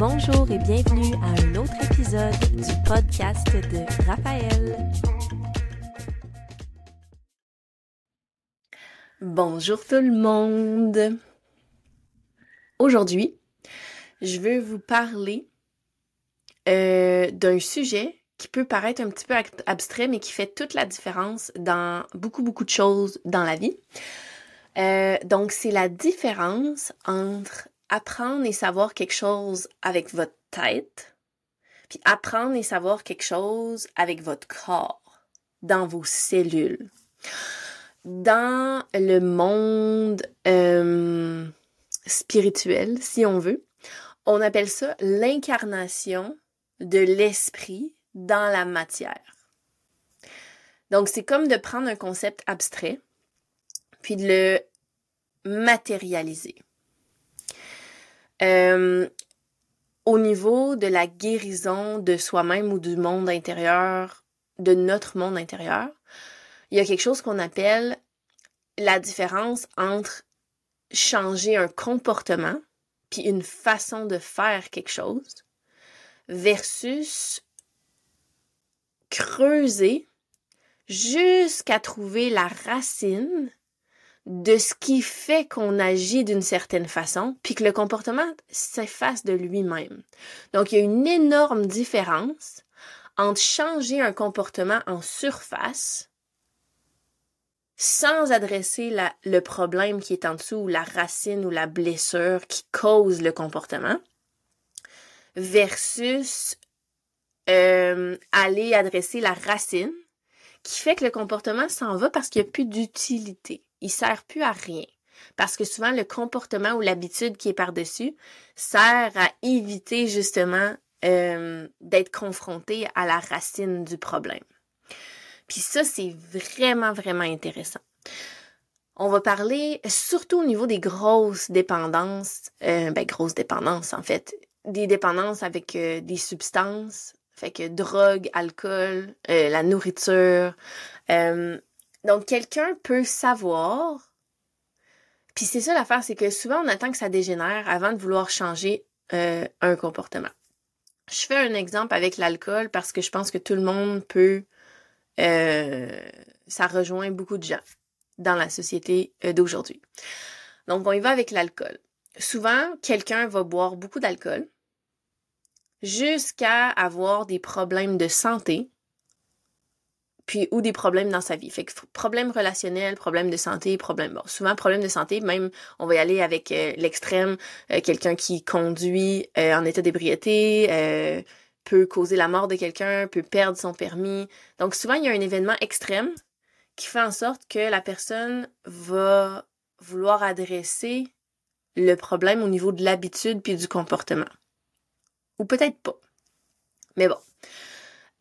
Bonjour et bienvenue à un autre épisode du podcast de Raphaël. Bonjour tout le monde. Aujourd'hui, je veux vous parler euh, d'un sujet qui peut paraître un petit peu abstrait, mais qui fait toute la différence dans beaucoup, beaucoup de choses dans la vie. Euh, donc, c'est la différence entre apprendre et savoir quelque chose avec votre tête, puis apprendre et savoir quelque chose avec votre corps, dans vos cellules. Dans le monde euh, spirituel, si on veut, on appelle ça l'incarnation de l'esprit dans la matière. Donc, c'est comme de prendre un concept abstrait, puis de le matérialiser. Euh, au niveau de la guérison de soi-même ou du monde intérieur, de notre monde intérieur, il y a quelque chose qu'on appelle la différence entre changer un comportement puis une façon de faire quelque chose versus creuser jusqu'à trouver la racine de ce qui fait qu'on agit d'une certaine façon, puis que le comportement s'efface de lui-même. Donc, il y a une énorme différence entre changer un comportement en surface sans adresser le problème qui est en dessous, ou la racine ou la blessure qui cause le comportement, versus euh, aller adresser la racine qui fait que le comportement s'en va parce qu'il n'y a plus d'utilité. Il sert plus à rien. Parce que souvent, le comportement ou l'habitude qui est par-dessus sert à éviter justement euh, d'être confronté à la racine du problème. Puis ça, c'est vraiment, vraiment intéressant. On va parler surtout au niveau des grosses dépendances, euh, ben grosses dépendances en fait, des dépendances avec euh, des substances, fait que drogue, alcool, euh, la nourriture. Euh, donc, quelqu'un peut savoir. Puis c'est ça l'affaire, c'est que souvent on attend que ça dégénère avant de vouloir changer euh, un comportement. Je fais un exemple avec l'alcool parce que je pense que tout le monde peut. ça rejoint beaucoup de gens dans la société d'aujourd'hui. Donc, on y va avec l'alcool. Souvent, quelqu'un va boire beaucoup d'alcool, jusqu'à avoir des problèmes de santé, puis ou des problèmes dans sa vie. Fait que problèmes relationnels, problèmes de santé, problèmes bon, souvent problèmes de santé, même on va y aller avec euh, l'extrême, euh, quelqu'un qui conduit euh, en état d'ébriété peut causer la mort de quelqu'un, peut perdre son permis. Donc souvent il y a un événement extrême qui fait en sorte que la personne va vouloir adresser le problème au niveau de l'habitude puis du comportement. Ou peut-être pas. Mais bon.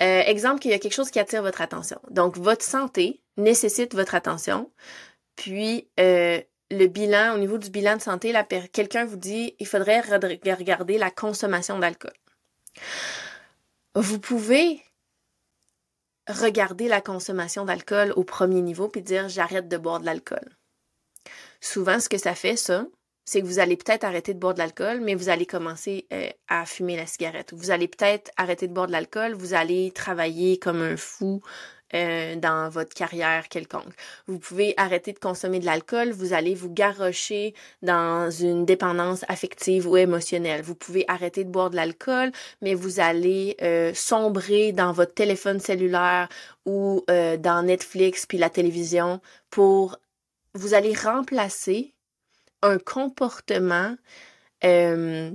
Euh, exemple qu'il y a quelque chose qui attire votre attention. Donc, votre santé nécessite votre attention. Puis, euh, le bilan, au niveau du bilan de santé, quelqu'un vous dit, il faudrait regarder la consommation d'alcool. Vous pouvez regarder la consommation d'alcool au premier niveau puis dire j'arrête de boire de l'alcool. Souvent, ce que ça fait, ça, c'est que vous allez peut-être arrêter de boire de l'alcool, mais vous allez commencer euh, à fumer la cigarette. Vous allez peut-être arrêter de boire de l'alcool, vous allez travailler comme un fou euh, dans votre carrière quelconque. Vous pouvez arrêter de consommer de l'alcool, vous allez vous garrocher dans une dépendance affective ou émotionnelle. Vous pouvez arrêter de boire de l'alcool, mais vous allez euh, sombrer dans votre téléphone cellulaire ou dans Netflix puis la télévision pour vous allez remplacer un comportement euh,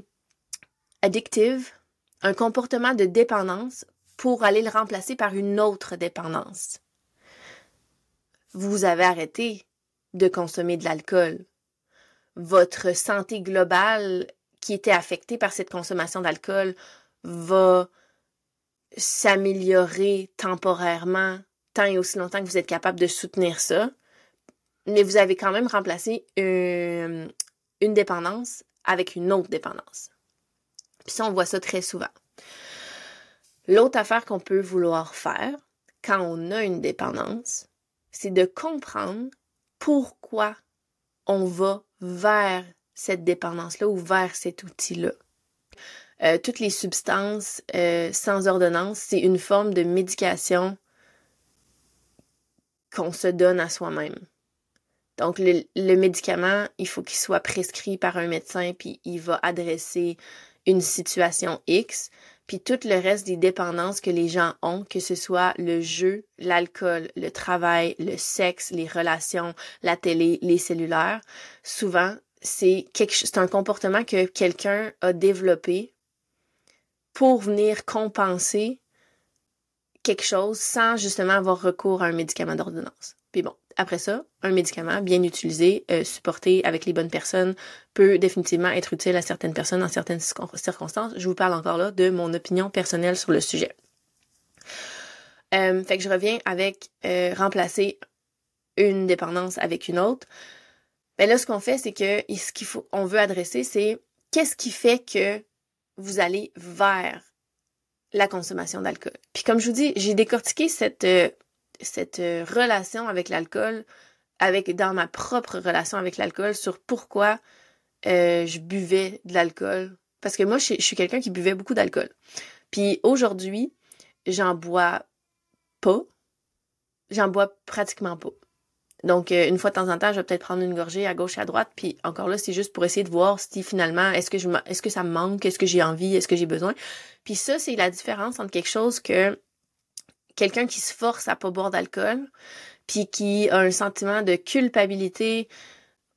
addictif, un comportement de dépendance pour aller le remplacer par une autre dépendance. Vous avez arrêté de consommer de l'alcool. Votre santé globale qui était affectée par cette consommation d'alcool va s'améliorer temporairement tant et aussi longtemps que vous êtes capable de soutenir ça mais vous avez quand même remplacé une, une dépendance avec une autre dépendance. Puis ça, on voit ça très souvent. L'autre affaire qu'on peut vouloir faire quand on a une dépendance, c'est de comprendre pourquoi on va vers cette dépendance-là ou vers cet outil-là. euh, toutes les substances euh, sans ordonnance, c'est une forme de médication qu'on se donne à soi-même. Donc, le, le, médicament, il faut qu'il soit prescrit par un médecin, puis il va adresser une situation X, puis tout le reste des dépendances que les gens ont, que ce soit le jeu, l'alcool, le travail, le sexe, les relations, la télé, les cellulaires, souvent, c'est c'est un comportement que quelqu'un a développé pour venir compenser quelque chose sans justement avoir recours à un médicament d'ordonnance. Puis bon, après ça, un médicament bien utilisé, euh, supporté avec les bonnes personnes, peut définitivement être utile à certaines personnes en certaines circonstances. Je vous parle encore là de mon opinion personnelle sur le sujet. Euh, fait que je reviens avec euh, remplacer une dépendance avec une autre. Ben là, ce qu'on fait, c'est que ce qu'il veut adresser, c'est qu'est-ce qui fait que vous allez vers la consommation d'alcool? Puis comme je vous dis, j'ai décortiqué cette cette euh, relation avec l'alcool, avec dans ma propre relation avec l'alcool, sur pourquoi euh, je buvais de l'alcool. Parce que moi, je, suis quelqu'un qui buvait beaucoup d'alcool. Puis aujourd'hui, j'en bois pas. J'en bois pratiquement pas. Donc, euh, une fois de temps en temps, je vais peut-être prendre une gorgée à gauche et à droite. Puis encore là, c'est juste pour essayer de voir si finalement, est-ce que je est-ce que ça me manque, est-ce que j'ai envie, est-ce que j'ai besoin? Puis ça, c'est la différence entre quelque chose que quelqu'un qui se force à pas boire d'alcool, puis qui a un sentiment de culpabilité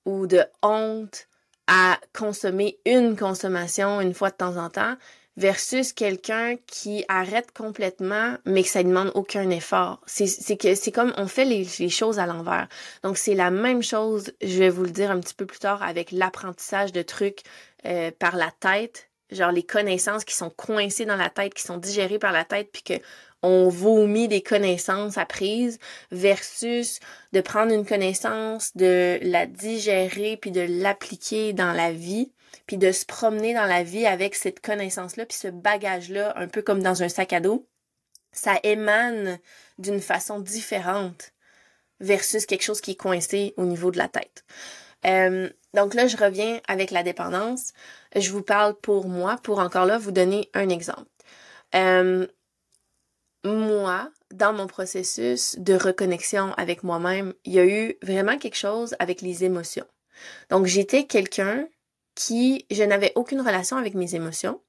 ou de honte à consommer une consommation une fois de temps en temps, versus quelqu'un qui arrête complètement, mais que ça demande aucun effort. C'est c'est comme on fait les, choses à l'envers. Donc c'est la même chose, je vais vous le dire un petit peu plus tard, avec l'apprentissage de trucs euh, par la tête, genre les connaissances qui sont coincées dans la tête, qui sont digérées par la tête, puis que on vomit des connaissances apprises versus de prendre une connaissance, de la digérer puis de l'appliquer dans la vie, puis de se promener dans la vie avec cette connaissance-là puis ce bagage-là, un peu comme dans un sac à dos. Ça émane d'une façon différente versus quelque chose qui est coincé au niveau de la tête. Euh, donc là, je reviens avec la dépendance. Je vous parle pour moi, pour encore là vous donner un exemple. Euh, moi, dans mon processus de reconnexion avec moi-même, il y a eu vraiment quelque chose avec les émotions. Donc, j'étais quelqu'un qui, je n'avais aucune relation avec mes émotions.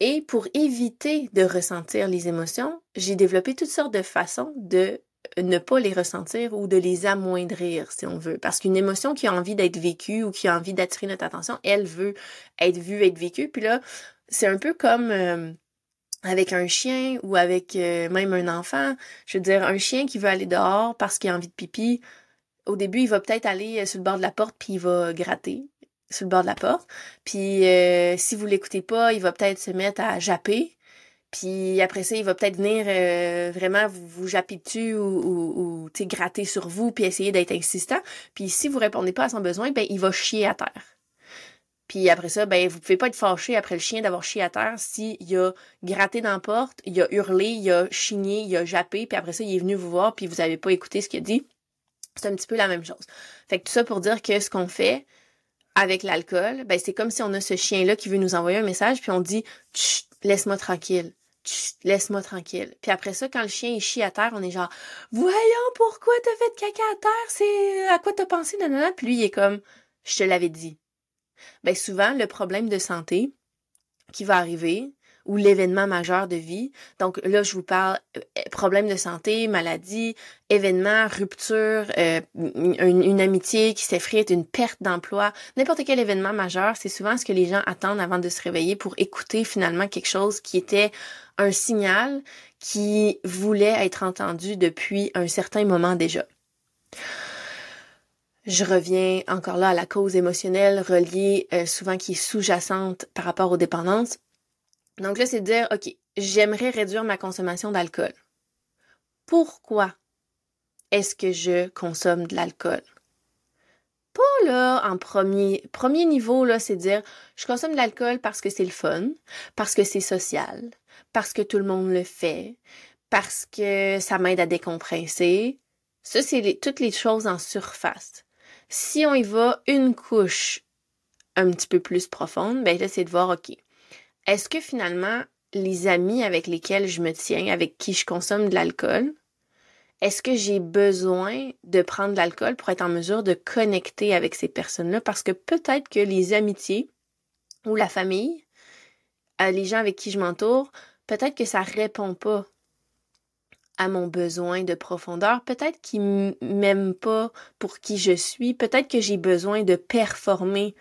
Et pour éviter de ressentir les émotions, j'ai développé toutes sortes de façons de ne pas les ressentir ou de les amoindrir, si on veut. Parce qu'une émotion qui a envie d'être vécue ou qui a envie d'attirer notre attention, elle veut être vue, être vécue. Puis là, c'est un peu comme... Euh, avec un chien ou avec euh, même un enfant. Je veux dire, un chien qui veut aller dehors parce qu'il a envie de pipi, au début, il va peut-être aller euh, sur le bord de la porte puis il va gratter sur le bord de la porte. Puis euh, si vous l'écoutez pas, il va peut-être se mettre à japper. Puis après ça, il va peut-être venir vraiment vous, vous japper dessus ou, ou, gratter sur vous puis essayer d'être insistant. Puis si vous répondez pas à son besoin, ben il va chier à terre. Puis après ça, ben vous pouvez pas être fâché après le chien d'avoir chié à terre s'il a gratté dans la porte, il a hurlé, il a chigné, il a jappé, puis après ça, il est venu vous voir, puis vous avez pas écouté ce qu'il a dit. C'est un petit peu la même chose. Fait que tout ça pour dire que ce qu'on fait avec l'alcool, ben c'est comme si on a ce chien-là qui veut nous envoyer un message, puis on dit laisse-moi tranquille. Laisse-moi tranquille. Puis après ça, quand le chien est chie à terre, on est genre Voyons pourquoi t'as fait caca à terre, c'est à quoi t'as pensé, nanana. Puis lui, il est comme Je te l'avais dit ben souvent le problème de santé qui va arriver ou l'événement majeur de vie. Donc là, je vous parle euh, problème de santé, maladie, événement, rupture, euh, une, amitié qui s'effrite, une perte d'emploi, n'importe quel événement majeur, c'est souvent ce que les gens attendent avant de se réveiller pour écouter finalement quelque chose qui était un signal qui voulait être entendu depuis un certain moment déjà. Je reviens encore là à la cause émotionnelle reliée euh, souvent qui est sous-jacente par rapport aux dépendances. Donc là, c'est de dire, OK, j'aimerais réduire ma consommation d'alcool. Pourquoi est-ce que je consomme de l'alcool? Pas là en premier premier niveau là, c'est dire je consomme de l'alcool parce que c'est le fun, parce que c'est social, parce que tout le monde le fait, parce que ça m'aide à décompresser. Ça c'est toutes les choses en surface. Si on y va une couche un petit peu plus profonde, ben là, c'est de voir, OK, est-ce que finalement, les amis avec lesquels je me tiens, avec qui je consomme de l'alcool, est-ce que j'ai besoin de prendre de l'alcool pour être en mesure de connecter avec ces personnes-là? Parce que peut-être que les amitiés ou la famille, euh, les gens avec qui je m'entoure, peut-être que ça répond pas à mon besoin de profondeur, peut-être qu'ils m'aiment pas pour qui je suis, peut-être que j'ai besoin de performer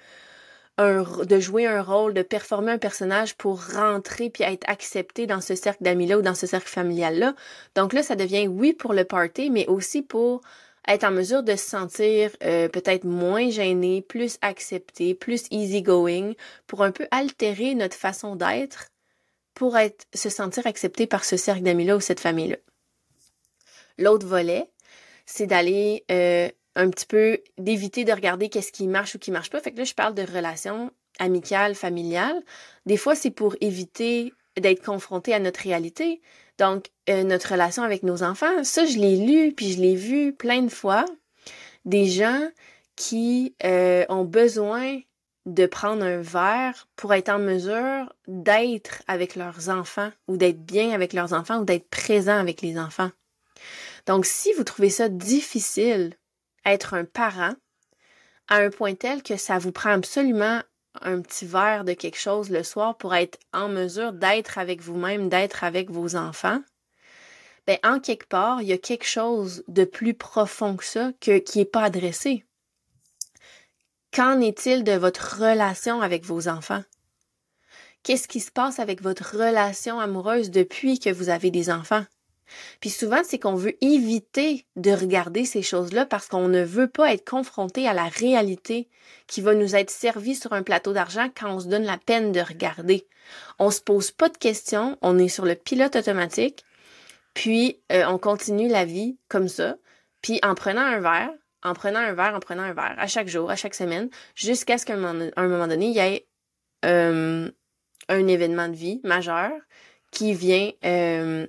de jouer un rôle, de performer un personnage pour rentrer puis être accepté dans ce cercle d'amis-là ou dans ce cercle familial-là. Donc là, ça devient oui pour le party, mais aussi pour être en mesure de se sentir euh, peut-être moins gêné, plus accepté, plus easygoing, pour un peu altérer notre façon d'être, pour être se sentir accepté par ce cercle d'amis-là ou cette famille-là. L'autre volet, c'est d'aller euh, un petit peu d'éviter de regarder qu'est-ce qui marche ou qui marche pas. Fait que là, je parle de relations amicales, familiales. Des fois, c'est pour éviter d'être confronté à notre réalité. Donc, euh, notre relation avec nos enfants, ça, je l'ai lu, puis je l'ai vu plein de fois. Des gens qui euh, ont besoin de prendre un verre pour être en mesure d'être avec leurs enfants ou d'être bien avec leurs enfants ou d'être présent avec les enfants. Donc, si vous trouvez ça difficile être un parent à un point tel que ça vous prend absolument un petit verre de quelque chose le soir pour être en mesure d'être avec vous-même, d'être avec vos enfants, ben, en quelque part, il y a quelque chose de plus profond que ça que, qui n'est pas adressé. Qu'en est-il de votre relation avec vos enfants? Qu'est-ce qui se passe avec votre relation amoureuse depuis que vous avez des enfants? Puis souvent, c'est qu'on veut éviter de regarder ces choses-là parce qu'on ne veut pas être confronté à la réalité qui va nous être servie sur un plateau d'argent quand on se donne la peine de regarder. On se pose pas de questions, on est sur le pilote automatique, puis euh, on continue la vie comme ça, puis en prenant un verre, en prenant un verre, en prenant un verre, à chaque jour, à chaque semaine, jusqu'à ce qu'à un moment donné, il y ait euh, un événement de vie majeur qui vient euh,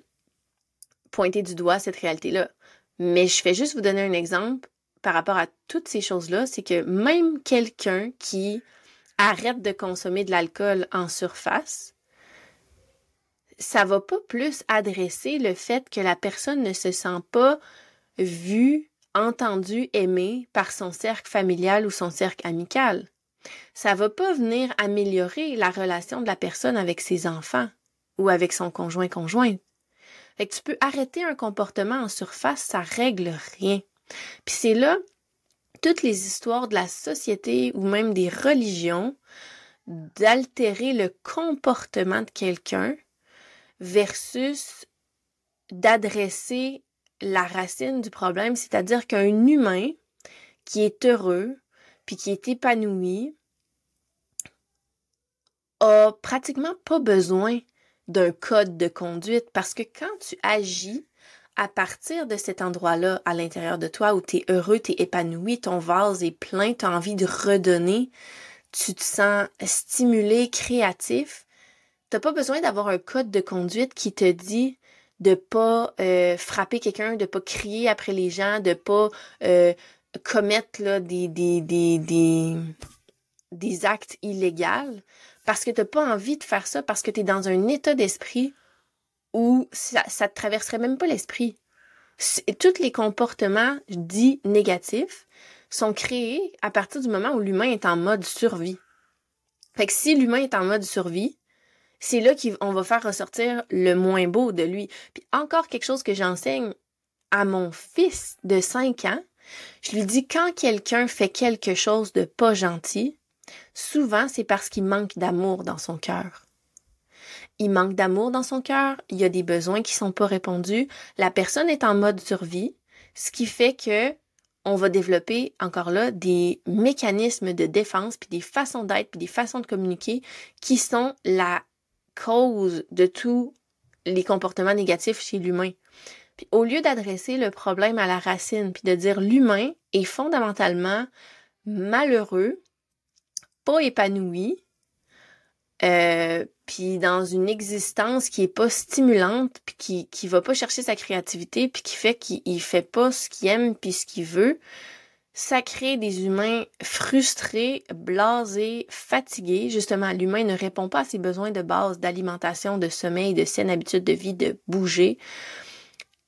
pointer du doigt cette réalité-là. Mais je vais juste vous donner un exemple par rapport à toutes ces choses-là, c'est que même quelqu'un qui arrête de consommer de l'alcool en surface, ça va pas plus adresser le fait que la personne ne se sent pas vue, entendue, aimée par son cercle familial ou son cercle amical. Ça va pas venir améliorer la relation de la personne avec ses enfants ou avec son conjoint-conjointe. Fait que tu peux arrêter un comportement en surface, ça règle rien. Puis c'est là toutes les histoires de la société ou même des religions d'altérer le comportement de quelqu'un versus d'adresser la racine du problème, c'est-à-dire qu'un humain qui est heureux puis qui est épanoui a pratiquement pas besoin d'un code de conduite parce que quand tu agis à partir de cet endroit-là à l'intérieur de toi où tu es heureux, tu es épanoui, ton vase est plein, tu as envie de redonner, tu te sens stimulé, créatif, t'as pas besoin d'avoir un code de conduite qui te dit de pas euh, frapper quelqu'un, de pas crier après les gens, de pas euh, commettre là, des, actes illégaux parce que tu n'as pas envie de faire ça, parce que tu es dans un état d'esprit où ça, ça te traverserait même pas l'esprit. Tous les comportements dits négatifs sont créés à partir du moment où l'humain est en mode survie. Fait que si l'humain est en mode survie, c'est là qu'on va faire ressortir le moins beau de lui. Puis encore quelque chose que j'enseigne à mon fils de 5 ans, je lui dis quand quelqu'un fait quelque chose de pas gentil, Souvent, c'est parce qu'il manque d'amour dans son cœur. Il manque d'amour dans son cœur, il y a des besoins qui sont pas répondus, la personne est en mode survie, ce qui fait que on va développer encore là des mécanismes de défense puis des façons d'être puis des façons de communiquer qui sont la cause de tous les comportements négatifs chez l'humain. Puis au lieu d'adresser le problème à la racine puis de dire l'humain est fondamentalement malheureux pas épanoui, euh, puis dans une existence qui est pas stimulante, puis qui qui va pas chercher sa créativité, puis qui fait qu'il fait pas ce qu'il aime puis ce qu'il veut, ça crée des humains frustrés, blasés, fatigués. Justement, l'humain ne répond pas à ses besoins de base d'alimentation, de sommeil, de saine habitude de vie, de bouger.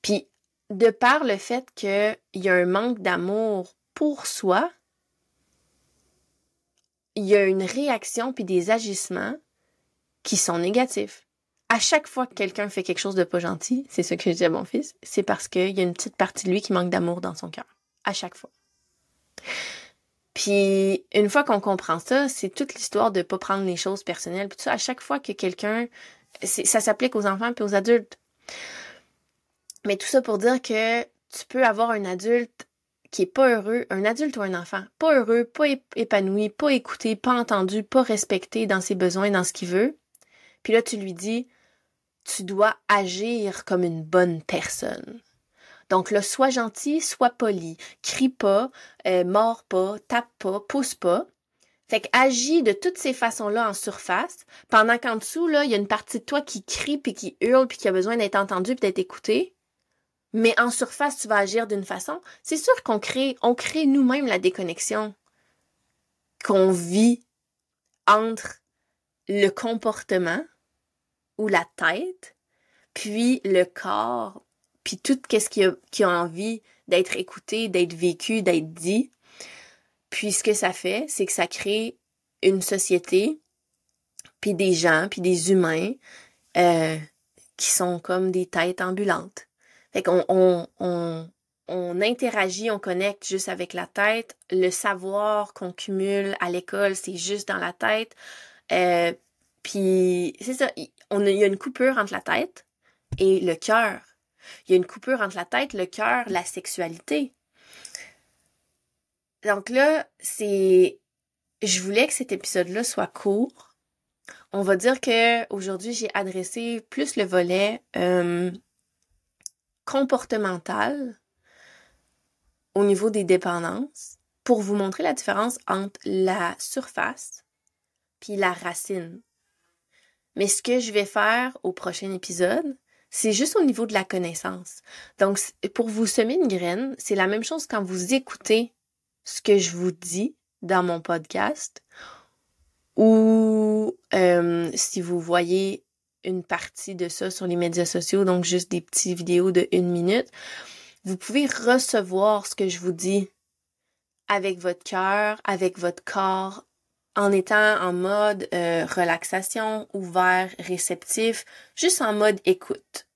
Puis, de par le fait qu'il y a un manque d'amour pour soi, il y a une réaction puis des agissements qui sont négatifs. À chaque fois que quelqu'un fait quelque chose de pas gentil, c'est ce que je dis à mon fils, c'est parce qu'il y a une petite partie de lui qui manque d'amour dans son cœur. À chaque fois. Puis une fois qu'on comprend ça, c'est toute l'histoire de pas prendre les choses personnelles. Tout ça, à chaque fois que quelqu'un, ça s'applique aux enfants puis aux adultes. Mais tout ça pour dire que tu peux avoir un adulte qui est pas heureux, un adulte ou un enfant, pas heureux, pas épanoui, pas écouté, pas entendu, pas respecté dans ses besoins, dans ce qu'il veut. Puis là, tu lui dis, tu dois agir comme une bonne personne. Donc là, sois gentil, sois poli, crie pas, euh, mords pas, tape pas, pousse pas. Fait que agis de toutes ces façons-là en surface, pendant qu'en dessous, là, il y a une partie de toi qui crie puis qui hurle puis qui a besoin d'être entendue puis d'être écoutée mais en surface, tu vas agir d'une façon, c'est sûr qu'on crée, on crée nous-mêmes la déconnexion qu'on vit entre le comportement ou la tête, puis le corps, puis tout ce qui a, qui a envie d'être écouté, d'être vécu, d'être dit. Puis ce que ça fait, c'est que ça crée une société, puis des gens, puis des humains euh, qui sont comme des têtes ambulantes. Fait qu'on on, interagit, on connecte juste avec la tête. Le savoir qu'on cumule à l'école, c'est juste dans la tête. Euh, puis c'est ça, il y a une coupure entre la tête et le cœur. Il y a une coupure entre la tête, le cœur, la sexualité. Donc là, c'est je voulais que cet épisode-là soit court. On va dire que aujourd'hui, j'ai adressé plus le volet euh, comportemental au niveau des dépendances pour vous montrer la différence entre la surface puis la racine. Mais ce que je vais faire au prochain épisode, c'est juste au niveau de la connaissance. Donc, pour vous semer une graine, c'est la même chose quand vous écoutez ce que je vous dis dans mon podcast ou euh, si vous voyez une partie de ça sur les médias sociaux, donc juste des petites vidéos de une minute. Vous pouvez recevoir ce que je vous dis avec votre cœur, avec votre corps, en étant en mode euh, relaxation, ouvert, réceptif, juste en mode écoute,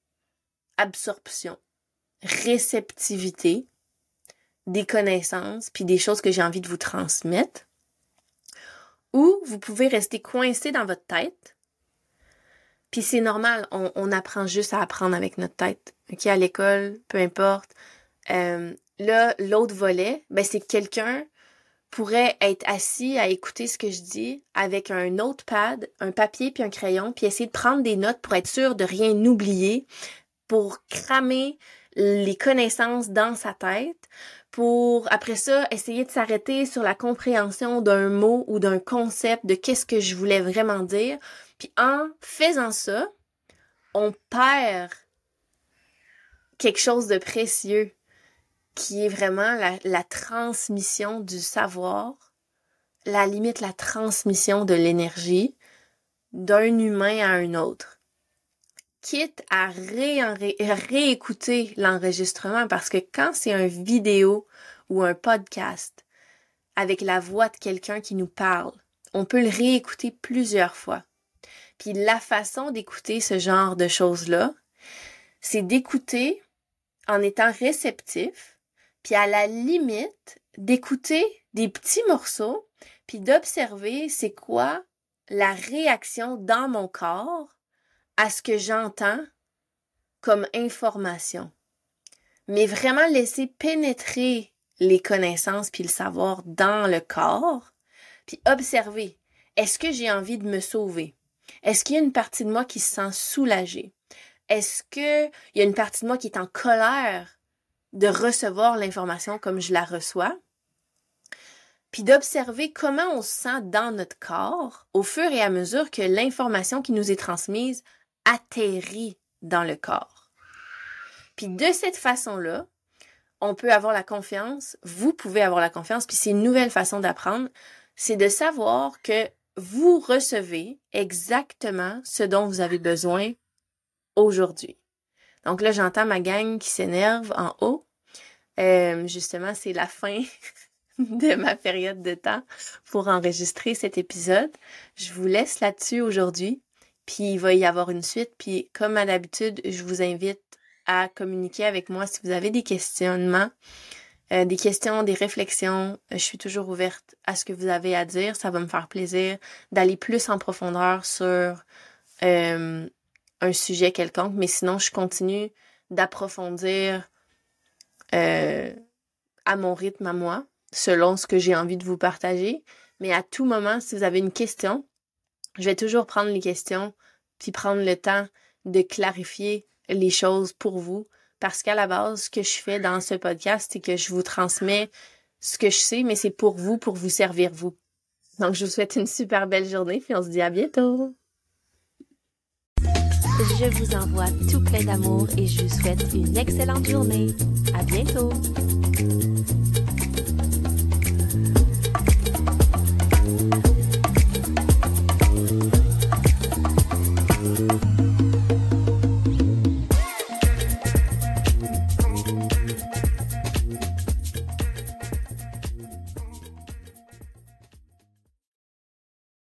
absorption, réceptivité, des connaissances, puis des choses que j'ai envie de vous transmettre. Ou vous pouvez rester coincé dans votre tête, puis c'est normal, on, apprend juste à apprendre avec notre tête. OK, à l'école, peu importe. Euh, là, l'autre volet, ben c'est que quelqu'un pourrait être assis à écouter ce que je dis avec un notepad, un papier puis un crayon, puis essayer de prendre des notes pour être sûr de rien oublier, pour cramer les connaissances dans sa tête, pour après ça essayer de s'arrêter sur la compréhension d'un mot ou d'un concept de qu'est-ce que je voulais vraiment dire, puis en faisant ça, on perd quelque chose de précieux qui est vraiment la, transmission du savoir, la limite, la transmission de l'énergie d'un humain à un autre. Quitte à réécouter l'enregistrement parce que quand c'est un vidéo ou un podcast avec la voix de quelqu'un qui nous parle, on peut le réécouter plusieurs fois. Puis la façon d'écouter ce genre de choses-là, c'est d'écouter en étant réceptif, puis à la limite d'écouter des petits morceaux, puis d'observer c'est quoi la réaction dans mon corps à ce que j'entends comme information. Mais vraiment laisser pénétrer les connaissances puis le savoir dans le corps, puis observer. Est-ce que j'ai envie de me sauver? Est-ce qu'il y a une partie de moi qui se sent soulagée? Est-ce qu'il y a une partie de moi qui est en colère de recevoir l'information comme je la reçois? Puis d'observer comment on se sent dans notre corps au fur et à mesure que l'information qui nous est transmise atterrit dans le corps. Puis de cette façon-là, on peut avoir la confiance, vous pouvez avoir la confiance, puis c'est une nouvelle façon d'apprendre, c'est de savoir que vous recevez exactement ce dont vous avez besoin aujourd'hui. Donc là, j'entends ma gang qui s'énerve en haut. Euh, justement, c'est la fin de ma période de temps pour enregistrer cet épisode. Je vous laisse là-dessus aujourd'hui, puis il va y avoir une suite. Puis comme à l'habitude, je vous invite à communiquer avec moi si vous avez des questionnements, euh, des questions, des réflexions. Je suis toujours ouverte à ce que vous avez à dire. Ça va me faire plaisir d'aller plus en profondeur sur euh, un sujet quelconque. Mais sinon, je continue d'approfondir euh, à mon rythme à moi selon ce que j'ai envie de vous partager. Mais à tout moment, si vous avez une question, je vais toujours prendre les questions, puis prendre le temps de clarifier les choses pour vous. Parce qu'à la base, ce que je fais dans ce podcast, c'est que je vous transmets ce que je sais, mais c'est pour vous, pour vous servir vous. Donc, je vous souhaite une super belle journée, puis on se dit à bientôt. Je vous envoie tout plein d'amour et je vous souhaite une excellente journée. À bientôt!